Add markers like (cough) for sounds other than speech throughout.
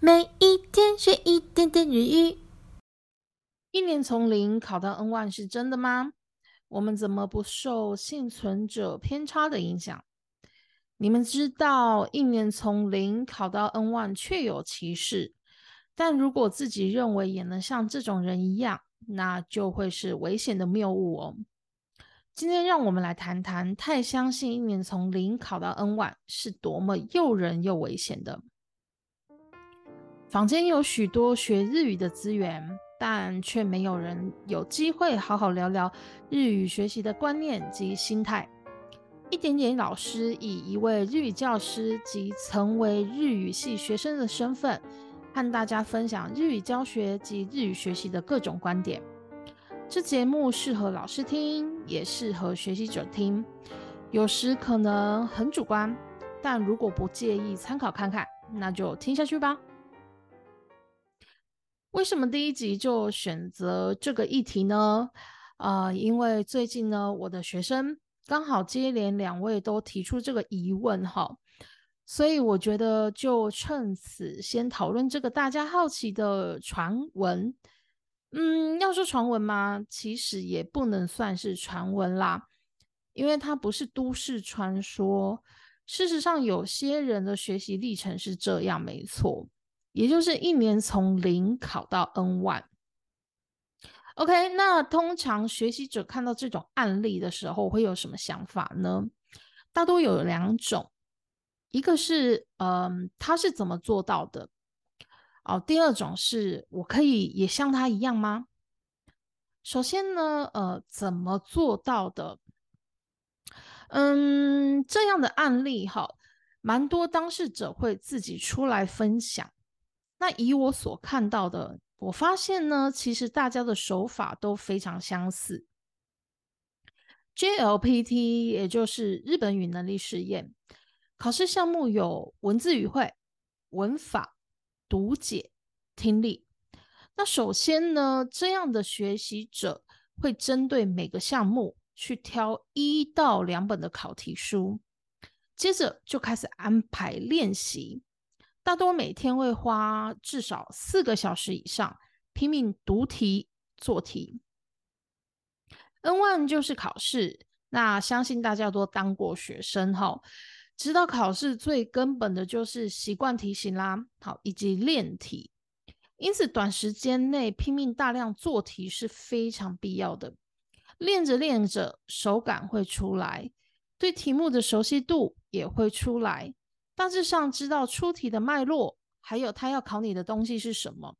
每一天学一点点日语。一年从零考到 N 万是真的吗？我们怎么不受幸存者偏差的影响？你们知道一年从零考到 N 万确有其事，但如果自己认为也能像这种人一样，那就会是危险的谬误哦。今天让我们来谈谈，太相信一年从零考到 N 万是多么诱人又危险的。坊间有许多学日语的资源，但却没有人有机会好好聊聊日语学习的观念及心态。一点点老师以一位日语教师及曾为日语系学生的身份，和大家分享日语教学及日语学习的各种观点。这节目适合老师听，也适合学习者听。有时可能很主观，但如果不介意参考看看，那就听下去吧。为什么第一集就选择这个议题呢？啊，因为最近呢，我的学生刚好接连两位都提出这个疑问哈，所以我觉得就趁此先讨论这个大家好奇的传闻。嗯，要说传闻吗？其实也不能算是传闻啦，因为它不是都市传说。事实上，有些人的学习历程是这样，没错，也就是一年从零考到 N 万。OK，那通常学习者看到这种案例的时候，会有什么想法呢？大多有两种，一个是，嗯，他是怎么做到的？哦，第二种是我可以也像他一样吗？首先呢，呃，怎么做到的？嗯，这样的案例哈，蛮多当事者会自己出来分享。那以我所看到的，我发现呢，其实大家的手法都非常相似。JLPT 也就是日本语能力试验，考试项目有文字语汇、文法。读解、听力。那首先呢，这样的学习者会针对每个项目去挑一到两本的考题书，接着就开始安排练习。大多每天会花至少四个小时以上，拼命读题、做题。N one 就是考试，那相信大家都当过学生哈。知道考试最根本的就是习惯题型啦，好，以及练题。因此，短时间内拼命大量做题是非常必要的。练着练着，手感会出来，对题目的熟悉度也会出来。大致上知道出题的脉络，还有他要考你的东西是什么。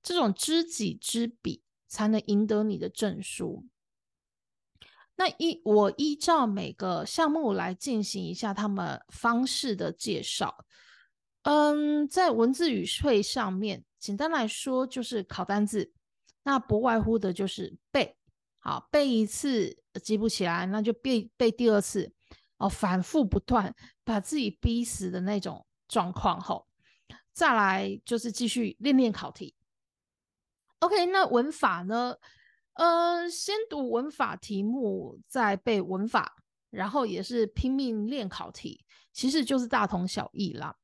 这种知己知彼，才能赢得你的证书。那依我依照每个项目来进行一下他们方式的介绍。嗯，在文字语汇上面，简单来说就是考单字，那不外乎的就是背，好背一次记不起来，那就背背第二次，哦，反复不断，把自己逼死的那种状况后，再来就是继续练练考题。OK，那文法呢？呃，先读文法题目，再背文法，然后也是拼命练考题，其实就是大同小异啦。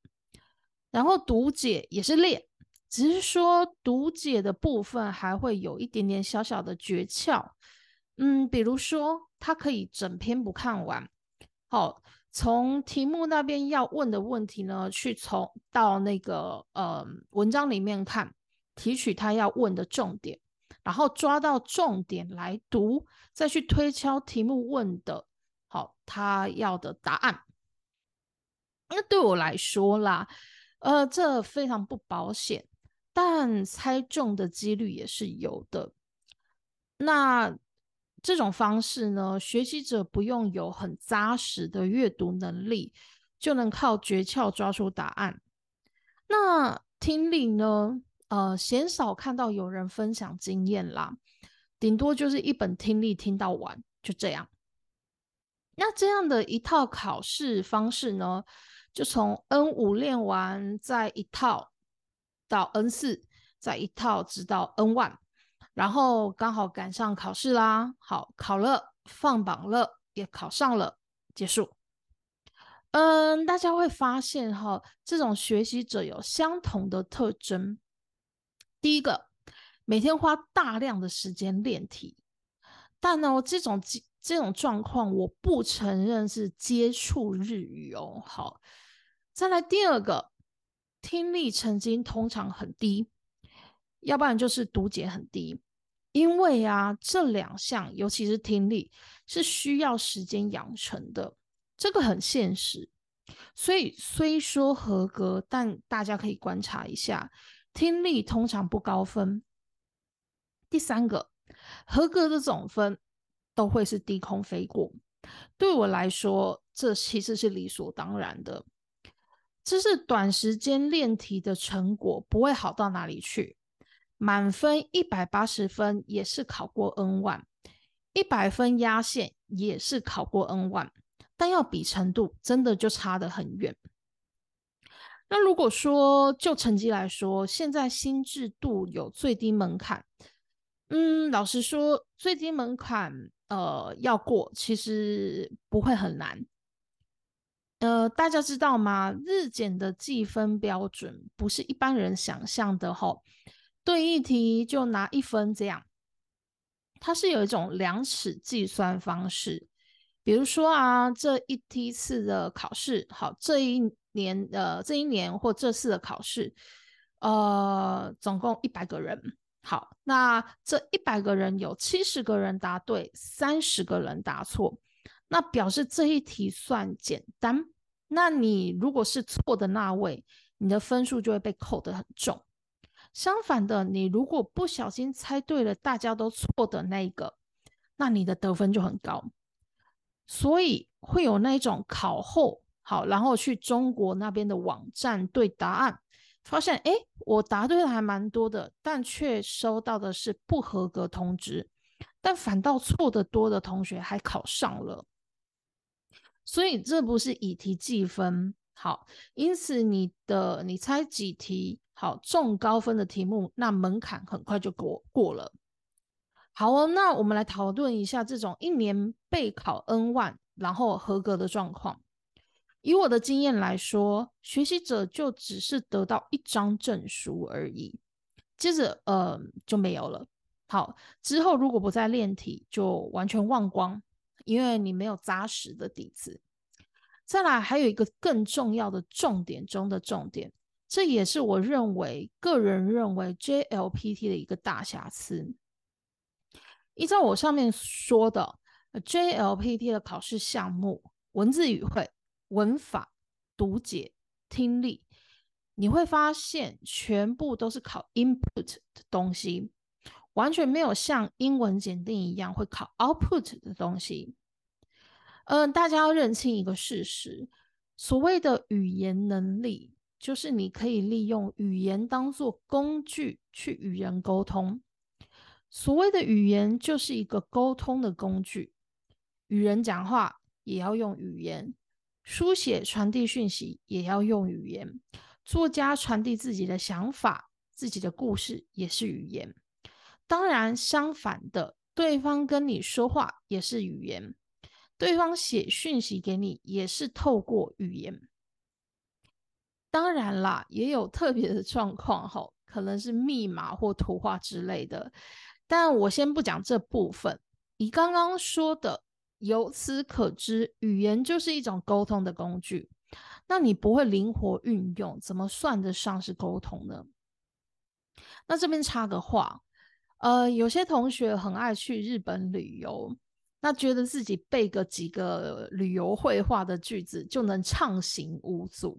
然后读解也是练，只是说读解的部分还会有一点点小小的诀窍。嗯，比如说它可以整篇不看完，好，从题目那边要问的问题呢，去从到那个呃文章里面看，提取他要问的重点。然后抓到重点来读，再去推敲题目问的好他要的答案。那对我来说啦，呃，这非常不保险，但猜中的几率也是有的。那这种方式呢，学习者不用有很扎实的阅读能力，就能靠诀窍抓出答案。那听力呢？呃，鲜少看到有人分享经验啦，顶多就是一本听力听到完，就这样。那这样的一套考试方式呢，就从 N 五练完，再一套到 N 四，再一套直到 N 万然后刚好赶上考试啦，好考了，放榜了，也考上了，结束。嗯，大家会发现哈，这种学习者有相同的特征。第一个，每天花大量的时间练题，但呢，这种这种状况，我不承认是接触日语哦。好，再来第二个，听力成绩通常很低，要不然就是读解很低。因为啊，这两项，尤其是听力，是需要时间养成的，这个很现实。所以虽说合格，但大家可以观察一下，听力通常不高分。第三个，合格的总分都会是低空飞过。对我来说，这其实是理所当然的。这是短时间练题的成果，不会好到哪里去。满分一百八十分也是考过 N one，一百分压线也是考过 N one，但要比程度真的就差得很远。那如果说就成绩来说，现在新制度有最低门槛，嗯，老实说最低门槛呃要过其实不会很难。呃，大家知道吗？日检的计分标准不是一般人想象的吼。对一题就拿一分，这样，它是有一种量尺计算方式。比如说啊，这一梯次的考试，好，这一年呃，这一年或这次的考试，呃，总共一百个人，好，那这一百个人有七十个人答对，三十个人答错，那表示这一题算简单。那你如果是错的那位，你的分数就会被扣得很重。相反的，你如果不小心猜对了，大家都错的那一个，那你的得分就很高。所以会有那一种考后好，然后去中国那边的网站对答案，发现哎，我答对的还蛮多的，但却收到的是不合格通知，但反倒错的多的同学还考上了。所以这不是以题计分好，因此你的你猜几题？好，中高分的题目，那门槛很快就过过了。好哦，那我们来讨论一下这种一年备考 N 万然后合格的状况。以我的经验来说，学习者就只是得到一张证书而已，接着呃就没有了。好，之后如果不再练题，就完全忘光，因为你没有扎实的底子。再来，还有一个更重要的重点中的重点。这也是我认为个人认为 JLPT 的一个大瑕疵。依照我上面说的，JLPT 的考试项目，文字语汇、文法、读解、听力，你会发现全部都是考 input 的东西，完全没有像英文检定一样会考 output 的东西。嗯，大家要认清一个事实，所谓的语言能力。就是你可以利用语言当做工具去与人沟通。所谓的语言就是一个沟通的工具，与人讲话也要用语言，书写传递讯息也要用语言，作家传递自己的想法、自己的故事也是语言。当然，相反的，对方跟你说话也是语言，对方写讯息给你也是透过语言。当然啦，也有特别的状况哈，可能是密码或图画之类的。但我先不讲这部分。你刚刚说的，由此可知，语言就是一种沟通的工具。那你不会灵活运用，怎么算得上是沟通呢？那这边插个话，呃，有些同学很爱去日本旅游，那觉得自己背个几个旅游绘画的句子就能畅行无阻。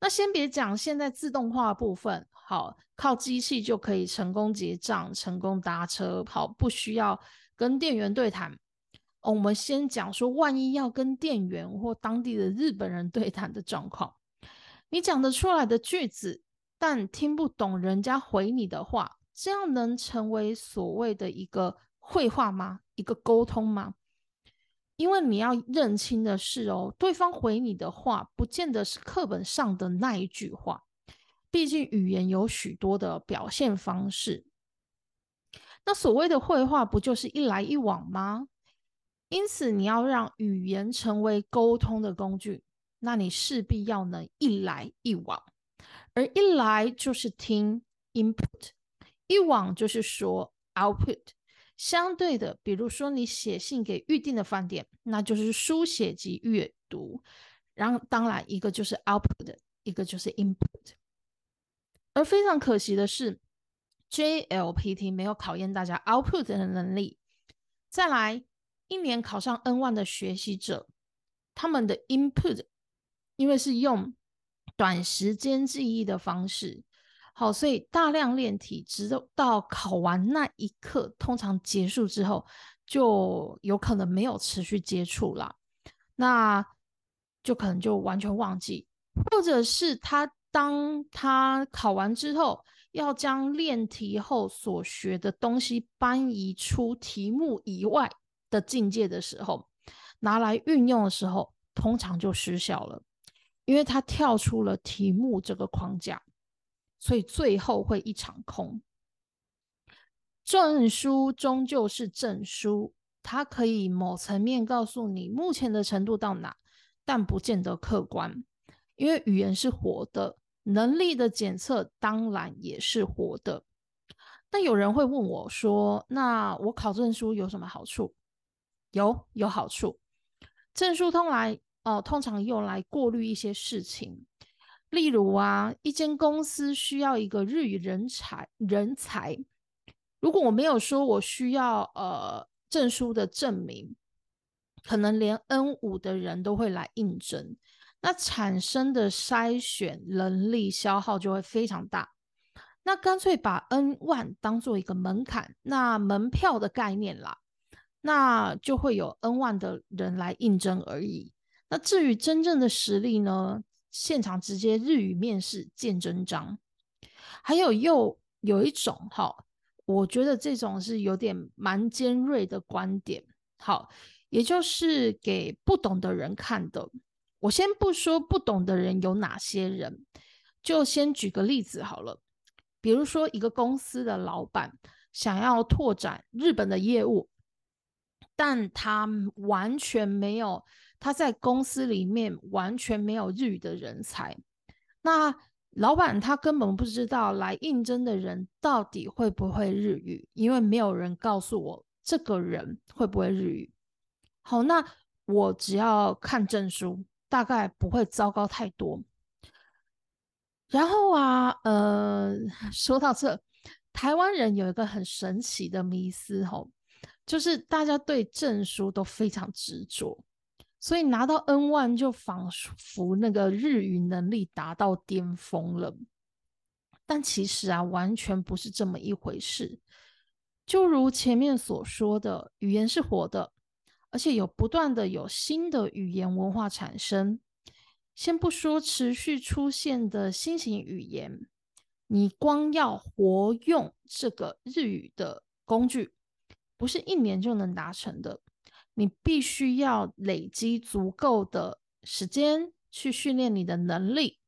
那先别讲，现在自动化部分好，靠机器就可以成功结账、成功搭车，好，不需要跟店员对谈。我们先讲说，万一要跟店员或当地的日本人对谈的状况，你讲得出来的句子，但听不懂人家回你的话，这样能成为所谓的一个会话吗？一个沟通吗？因为你要认清的是哦，对方回你的话，不见得是课本上的那一句话。毕竟语言有许多的表现方式。那所谓的绘画，不就是一来一往吗？因此，你要让语言成为沟通的工具，那你势必要能一来一往，而一来就是听 input，一往就是说 output。相对的，比如说你写信给预定的饭店，那就是书写及阅读。然后当然一个就是 output，一个就是 input。而非常可惜的是，JLPT 没有考验大家 output 的能力。再来，一年考上 N1 的学习者，他们的 input 因为是用短时间记忆的方式。好，所以大量练题，直到考完那一刻，通常结束之后，就有可能没有持续接触了，那就可能就完全忘记，或者是他当他考完之后，要将练题后所学的东西搬移出题目以外的境界的时候，拿来运用的时候，通常就失效了，因为他跳出了题目这个框架。所以最后会一场空。证书终究是证书，它可以某层面告诉你目前的程度到哪，但不见得客观，因为语言是活的，能力的检测当然也是活的。但有人会问我说：“那我考证书有什么好处？”有，有好处。证书通来哦，通常用来过滤一些事情。例如啊，一间公司需要一个日语人才，人才。如果我没有说我需要呃证书的证明，可能连 N 五的人都会来应征，那产生的筛选能力消耗就会非常大。那干脆把 N 万当做一个门槛，那门票的概念啦，那就会有 N 万的人来应征而已。那至于真正的实力呢？现场直接日语面试见真章，还有又有一种哈，我觉得这种是有点蛮尖锐的观点，好，也就是给不懂的人看的。我先不说不懂的人有哪些人，就先举个例子好了，比如说一个公司的老板想要拓展日本的业务，但他完全没有。他在公司里面完全没有日语的人才，那老板他根本不知道来应征的人到底会不会日语，因为没有人告诉我这个人会不会日语。好，那我只要看证书，大概不会糟糕太多。然后啊，呃，(laughs) 说到这，台湾人有一个很神奇的迷思，吼，就是大家对证书都非常执着。所以拿到 N one 就仿佛那个日语能力达到巅峰了，但其实啊，完全不是这么一回事。就如前面所说的，语言是活的，而且有不断的有新的语言文化产生。先不说持续出现的新型语言，你光要活用这个日语的工具，不是一年就能达成的。你必须要累积足够的时间去训练你的能力，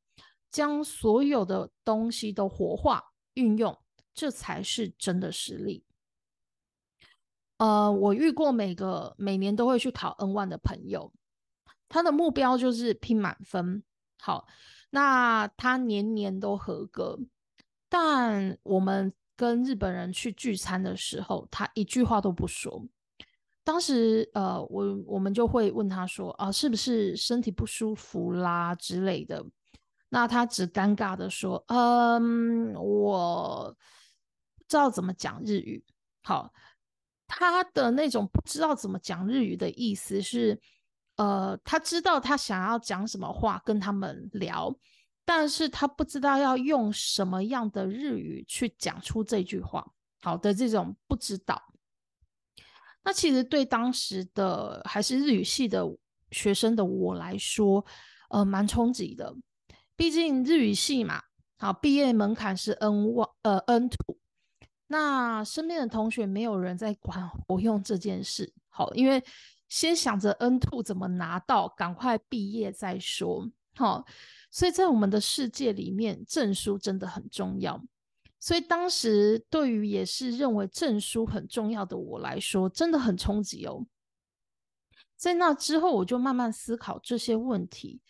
将所有的东西都活化运用，这才是真的实力。呃，我遇过每个每年都会去考 N one 的朋友，他的目标就是拼满分。好，那他年年都合格，但我们跟日本人去聚餐的时候，他一句话都不说。当时，呃，我我们就会问他说，啊，是不是身体不舒服啦之类的？那他只尴尬的说，嗯，我不知道怎么讲日语。好，他的那种不知道怎么讲日语的意思是，呃，他知道他想要讲什么话跟他们聊，但是他不知道要用什么样的日语去讲出这句话。好的，这种不知道。那其实对当时的还是日语系的学生的我来说，呃，蛮冲击的。毕竟日语系嘛，好，毕业门槛是 N one，呃，N two。那身边的同学没有人在管我 (laughs) 用这件事，好，因为先想着 N two 怎么拿到，赶快毕业再说，好。所以在我们的世界里面，证书真的很重要。所以当时对于也是认为证书很重要的我来说，真的很冲击哦。在那之后，我就慢慢思考这些问题，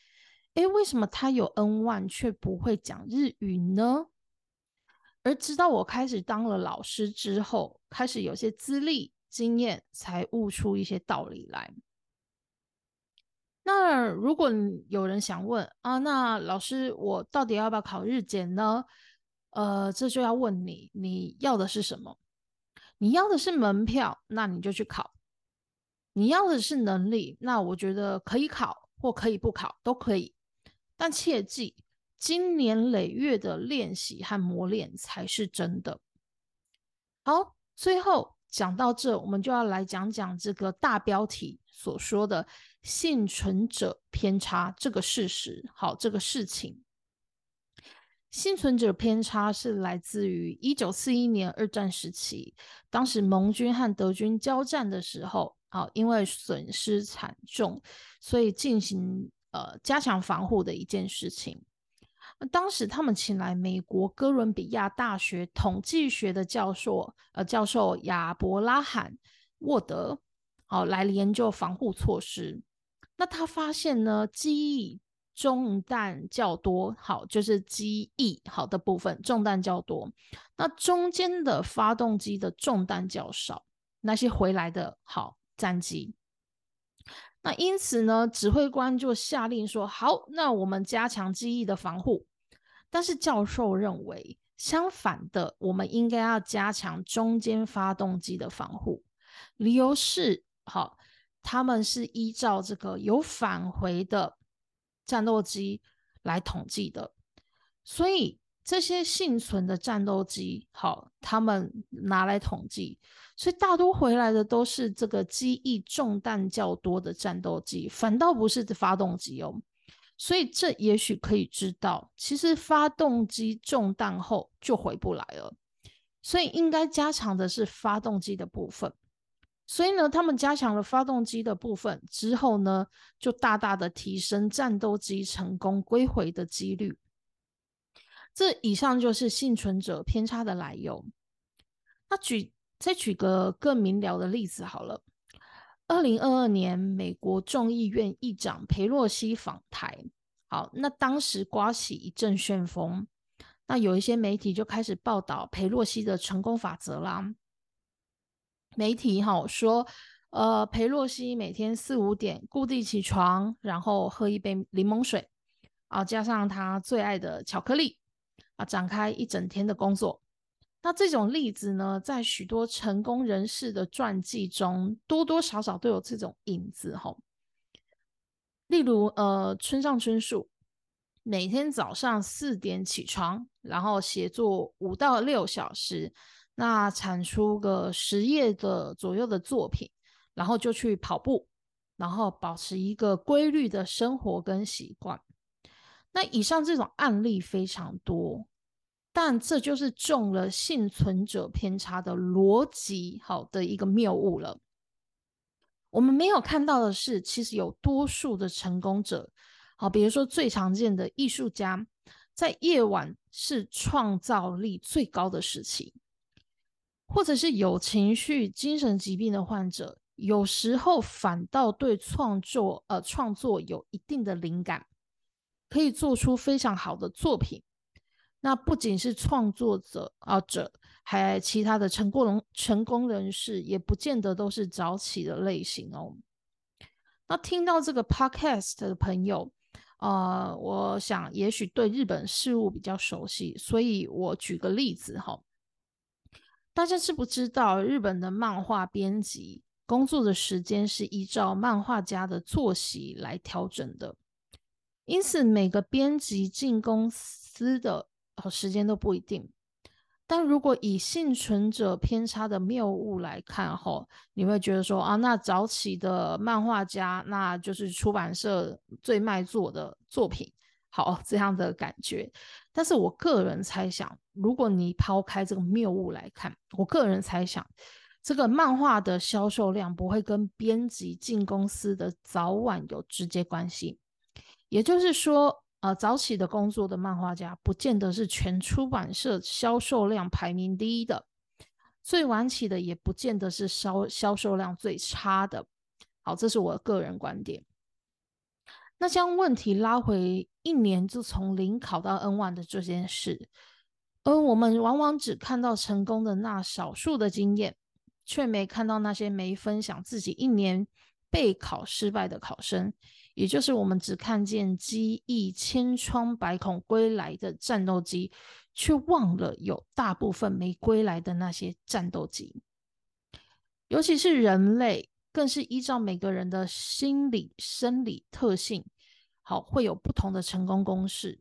诶，为什么他有 N 万却不会讲日语呢？而直到我开始当了老师之后，开始有些资历经验，才悟出一些道理来。那如果有人想问啊，那老师我到底要不要考日检呢？呃，这就要问你，你要的是什么？你要的是门票，那你就去考；你要的是能力，那我觉得可以考或可以不考都可以，但切记。经年累月的练习和磨练才是真的。好，最后讲到这，我们就要来讲讲这个大标题所说的幸存者偏差这个事实。好，这个事情，幸存者偏差是来自于一九四一年二战时期，当时盟军和德军交战的时候，好，因为损失惨重，所以进行呃加强防护的一件事情。当时他们请来美国哥伦比亚大学统计学的教授，呃，教授亚伯拉罕沃德，好来研究防护措施。那他发现呢，机翼中弹较多，好就是机翼好的部分中弹较多，那中间的发动机的中弹较少，那些回来的好战机。那因此呢，指挥官就下令说：“好，那我们加强机翼的防护。”但是教授认为，相反的，我们应该要加强中间发动机的防护。理由是，好，他们是依照这个有返回的战斗机来统计的，所以这些幸存的战斗机，好，他们拿来统计，所以大多回来的都是这个机翼中弹较多的战斗机，反倒不是发动机哦。所以这也许可以知道，其实发动机中弹后就回不来了，所以应该加强的是发动机的部分。所以呢，他们加强了发动机的部分之后呢，就大大的提升战斗机成功归回的几率。这以上就是幸存者偏差的来由。那举再举个更明了的例子好了。二零二二年，美国众议院议长佩洛西访台，好，那当时刮起一阵旋风，那有一些媒体就开始报道佩洛西的成功法则啦。媒体哈说，呃，佩洛西每天四五点固定起床，然后喝一杯柠檬水，啊，加上他最爱的巧克力，啊，展开一整天的工作。那这种例子呢，在许多成功人士的传记中，多多少少都有这种影子哈。例如，呃，村上春树每天早上四点起床，然后写作五到六小时，那产出个十页的左右的作品，然后就去跑步，然后保持一个规律的生活跟习惯。那以上这种案例非常多。但这就是中了幸存者偏差的逻辑，好的一个谬误了。我们没有看到的是，其实有多数的成功者，好，比如说最常见的艺术家，在夜晚是创造力最高的时期，或者是有情绪、精神疾病的患者，有时候反倒对创作，呃，创作有一定的灵感，可以做出非常好的作品。那不仅是创作者啊者，还其他的成功人成功人士，也不见得都是早起的类型哦。那听到这个 podcast 的朋友，呃，我想也许对日本事物比较熟悉，所以我举个例子哈。大家知不知道日本的漫画编辑工作的时间是依照漫画家的作息来调整的？因此每个编辑进公司的。时间都不一定，但如果以幸存者偏差的谬误来看，吼，你会觉得说啊，那早起的漫画家，那就是出版社最卖座的作品，好这样的感觉。但是我个人猜想，如果你抛开这个谬误来看，我个人猜想，这个漫画的销售量不会跟编辑进公司的早晚有直接关系，也就是说。呃，早起的工作的漫画家，不见得是全出版社销售量排名第一的；最晚起的，也不见得是销销售量最差的。好，这是我个人观点。那将问题拉回一年就从零考到 N one 的这件事，而我们往往只看到成功的那少数的经验，却没看到那些没分享自己一年备考失败的考生，也就是我们只看见机翼千疮百孔归来的战斗机，却忘了有大部分没归来的那些战斗机，尤其是人类。更是依照每个人的心理、生理特性，好会有不同的成功公式。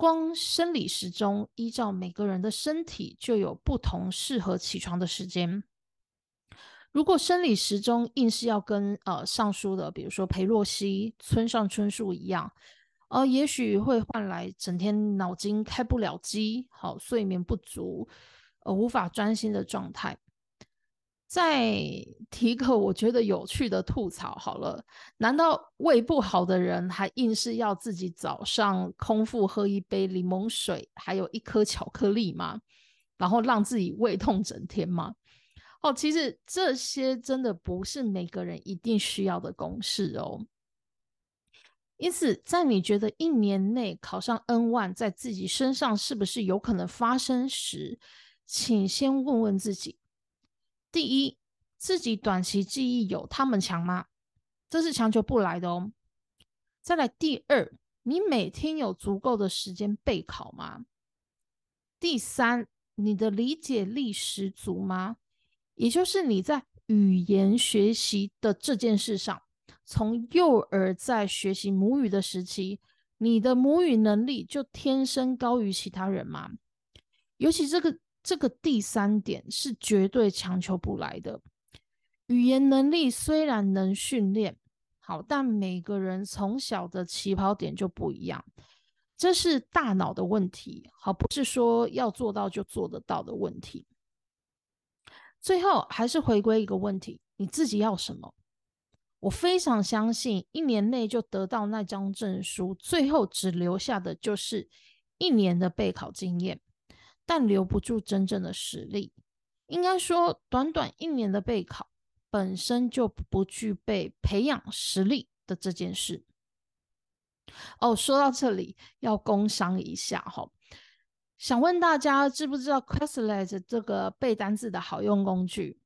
光生理时钟依照每个人的身体就有不同适合起床的时间。如果生理时钟硬是要跟呃上述的，比如说裴洛西、村上春树一样，呃，也许会换来整天脑筋开不了机，好睡眠不足，呃，无法专心的状态。再提个我觉得有趣的吐槽好了，难道胃不好的人还硬是要自己早上空腹喝一杯柠檬水，还有一颗巧克力吗？然后让自己胃痛整天吗？哦，其实这些真的不是每个人一定需要的公式哦。因此，在你觉得一年内考上 N one 在自己身上是不是有可能发生时，请先问问自己。第一，自己短期记忆有他们强吗？这是强求不来的哦。再来，第二，你每天有足够的时间备考吗？第三，你的理解力十足吗？也就是你在语言学习的这件事上，从幼儿在学习母语的时期，你的母语能力就天生高于其他人吗？尤其这个。这个第三点是绝对强求不来的。语言能力虽然能训练好，但每个人从小的起跑点就不一样，这是大脑的问题，好，不是说要做到就做得到的问题。最后还是回归一个问题：你自己要什么？我非常相信，一年内就得到那张证书，最后只留下的就是一年的备考经验。但留不住真正的实力，应该说，短短一年的备考本身就不具备培养实力的这件事。哦，说到这里要工商一下哈，想问大家知不知道 Quizlet 这个背单词的好用工具？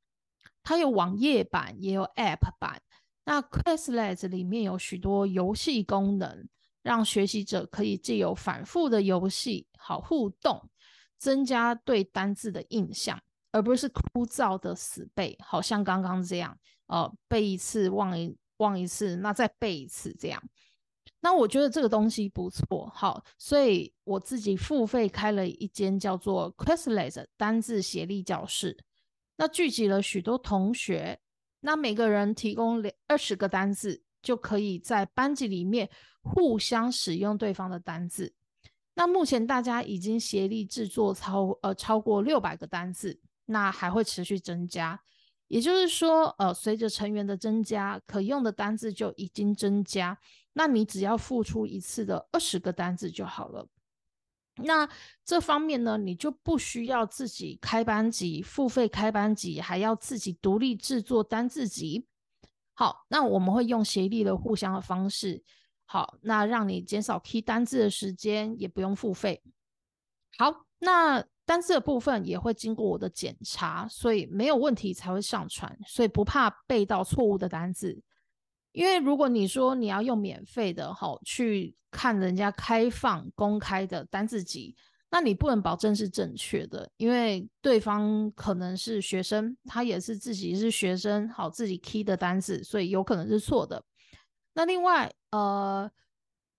它有网页版也有 App 版。那 Quizlet 里面有许多游戏功能，让学习者可以借由反复的游戏好互动。增加对单字的印象，而不是枯燥的死背，好像刚刚这样，呃，背一次忘一忘一次，那再背一次这样。那我觉得这个东西不错，好，所以我自己付费开了一间叫做 Quizlet 单字协力教室，那聚集了许多同学，那每个人提供两二十个单字，就可以在班级里面互相使用对方的单字。那目前大家已经协力制作超呃超过六百个单字，那还会持续增加。也就是说，呃，随着成员的增加，可用的单字就已经增加。那你只要付出一次的二十个单字就好了。那这方面呢，你就不需要自己开班级付费开班级，还要自己独立制作单字集。好，那我们会用协力的互相的方式。好，那让你减少 key 单字的时间，也不用付费。好，那单字的部分也会经过我的检查，所以没有问题才会上传，所以不怕背到错误的单字。因为如果你说你要用免费的，好去看人家开放公开的单字集，那你不能保证是正确的，因为对方可能是学生，他也是自己是学生，好自己 key 的单字，所以有可能是错的。那另外，呃，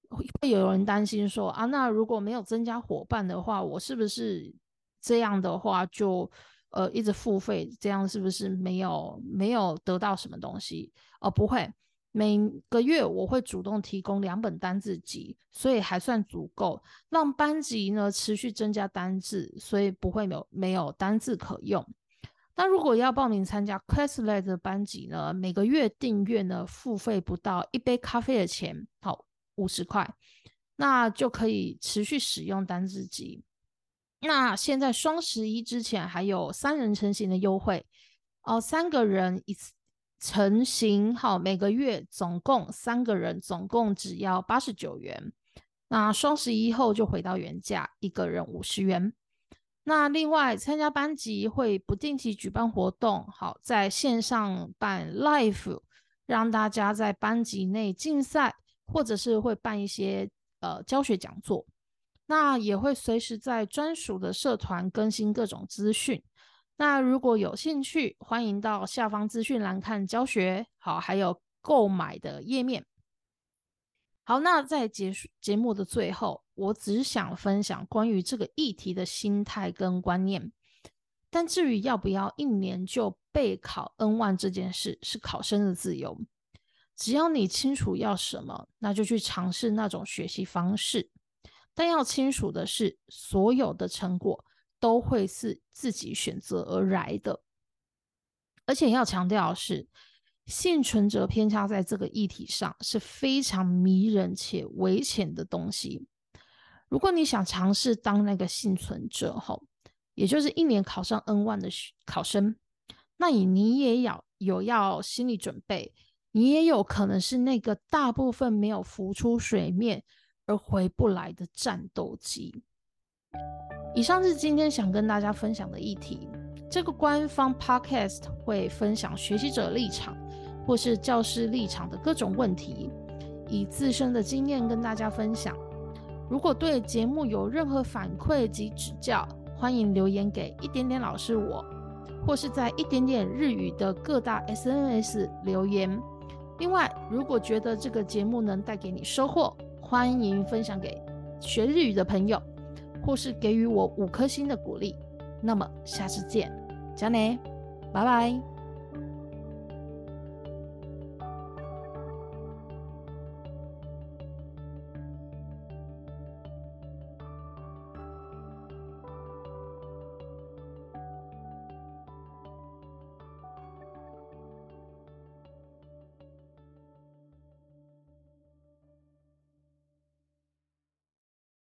会有人担心说啊，那如果没有增加伙伴的话，我是不是这样的话就呃一直付费？这样是不是没有没有得到什么东西？哦，不会，每个月我会主动提供两本单字集，所以还算足够让班级呢持续增加单字，所以不会没有没有单字可用。那如果要报名参加 Quizlet 的班级呢？每个月订阅呢，付费不到一杯咖啡的钱，好五十块，那就可以持续使用单字集。那现在双十一之前还有三人成型的优惠哦，三个人一次成型，好，每个月总共三个人，总共只要八十九元。那双十一后就回到原价，一个人五十元。那另外参加班级会不定期举办活动，好，在线上办 live，让大家在班级内竞赛，或者是会办一些呃教学讲座。那也会随时在专属的社团更新各种资讯。那如果有兴趣，欢迎到下方资讯栏看教学，好，还有购买的页面。好，那在结束节目的最后，我只想分享关于这个议题的心态跟观念。但至于要不要一年就备考 N 万这件事，是考生的自由。只要你清楚要什么，那就去尝试那种学习方式。但要清楚的是，所有的成果都会是自己选择而来的。而且要强调的是。幸存者偏差在这个议题上是非常迷人且危险的东西。如果你想尝试当那个幸存者后，也就是一年考上 N 万的考生，那你你也要有要心理准备，你也有可能是那个大部分没有浮出水面而回不来的战斗机。以上是今天想跟大家分享的议题。这个官方 Podcast 会分享学习者立场。或是教师立场的各种问题，以自身的经验跟大家分享。如果对节目有任何反馈及指教，欢迎留言给一点点老师我，或是在一点点日语的各大 SNS 留言。另外，如果觉得这个节目能带给你收获，欢迎分享给学日语的朋友，或是给予我五颗星的鼓励。那么下次见，加内，拜拜。